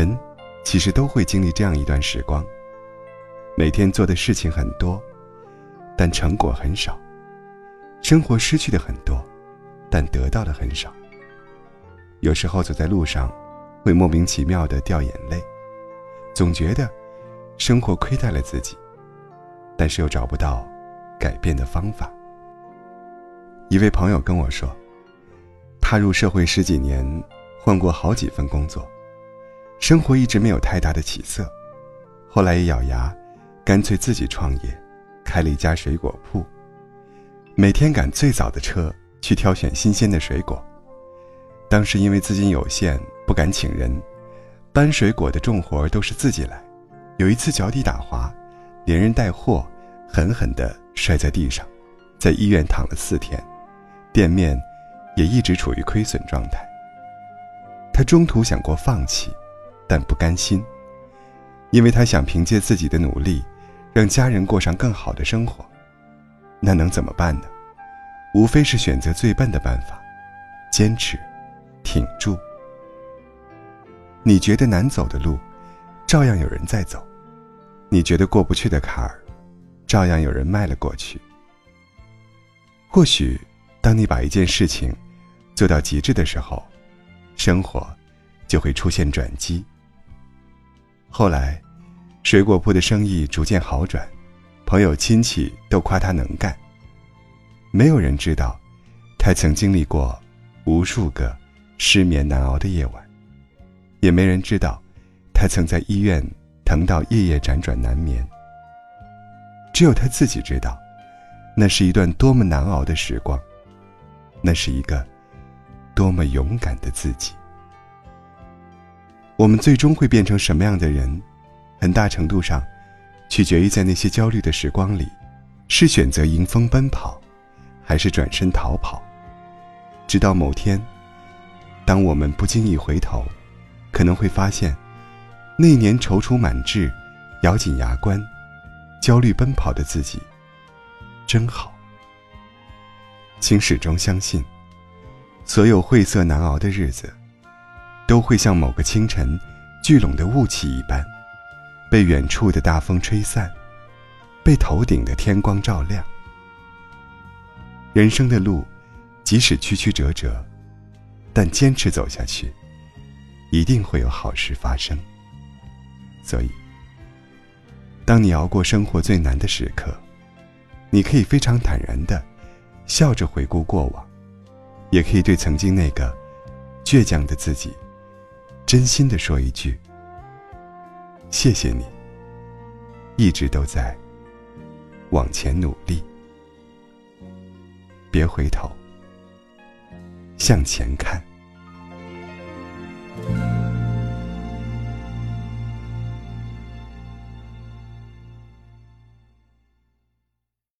人其实都会经历这样一段时光。每天做的事情很多，但成果很少；生活失去的很多，但得到的很少。有时候走在路上，会莫名其妙的掉眼泪，总觉得生活亏待了自己，但是又找不到改变的方法。一位朋友跟我说，踏入社会十几年，换过好几份工作，生活一直没有太大的起色。后来一咬牙，干脆自己创业，开了一家水果铺，每天赶最早的车去挑选新鲜的水果。当时因为资金有限，不敢请人，搬水果的重活都是自己来。有一次脚底打滑，连人带货狠狠地摔在地上，在医院躺了四天。店面也一直处于亏损状态。他中途想过放弃，但不甘心，因为他想凭借自己的努力，让家人过上更好的生活。那能怎么办呢？无非是选择最笨的办法，坚持，挺住。你觉得难走的路，照样有人在走；你觉得过不去的坎儿，照样有人迈了过去。或许。当你把一件事情做到极致的时候，生活就会出现转机。后来，水果铺的生意逐渐好转，朋友亲戚都夸他能干。没有人知道，他曾经历过无数个失眠难熬的夜晚，也没人知道，他曾在医院疼到夜夜辗转难眠。只有他自己知道，那是一段多么难熬的时光。那是一个多么勇敢的自己。我们最终会变成什么样的人，很大程度上取决于在那些焦虑的时光里，是选择迎风奔跑，还是转身逃跑。直到某天，当我们不经意回头，可能会发现，那年踌躇满志、咬紧牙关、焦虑奔跑的自己，真好。请始终相信，所有晦涩难熬的日子，都会像某个清晨聚拢的雾气一般，被远处的大风吹散，被头顶的天光照亮。人生的路，即使曲曲折折，但坚持走下去，一定会有好事发生。所以，当你熬过生活最难的时刻，你可以非常坦然的。笑着回顾过往，也可以对曾经那个倔强的自己，真心的说一句：“谢谢你，一直都在往前努力，别回头，向前看。”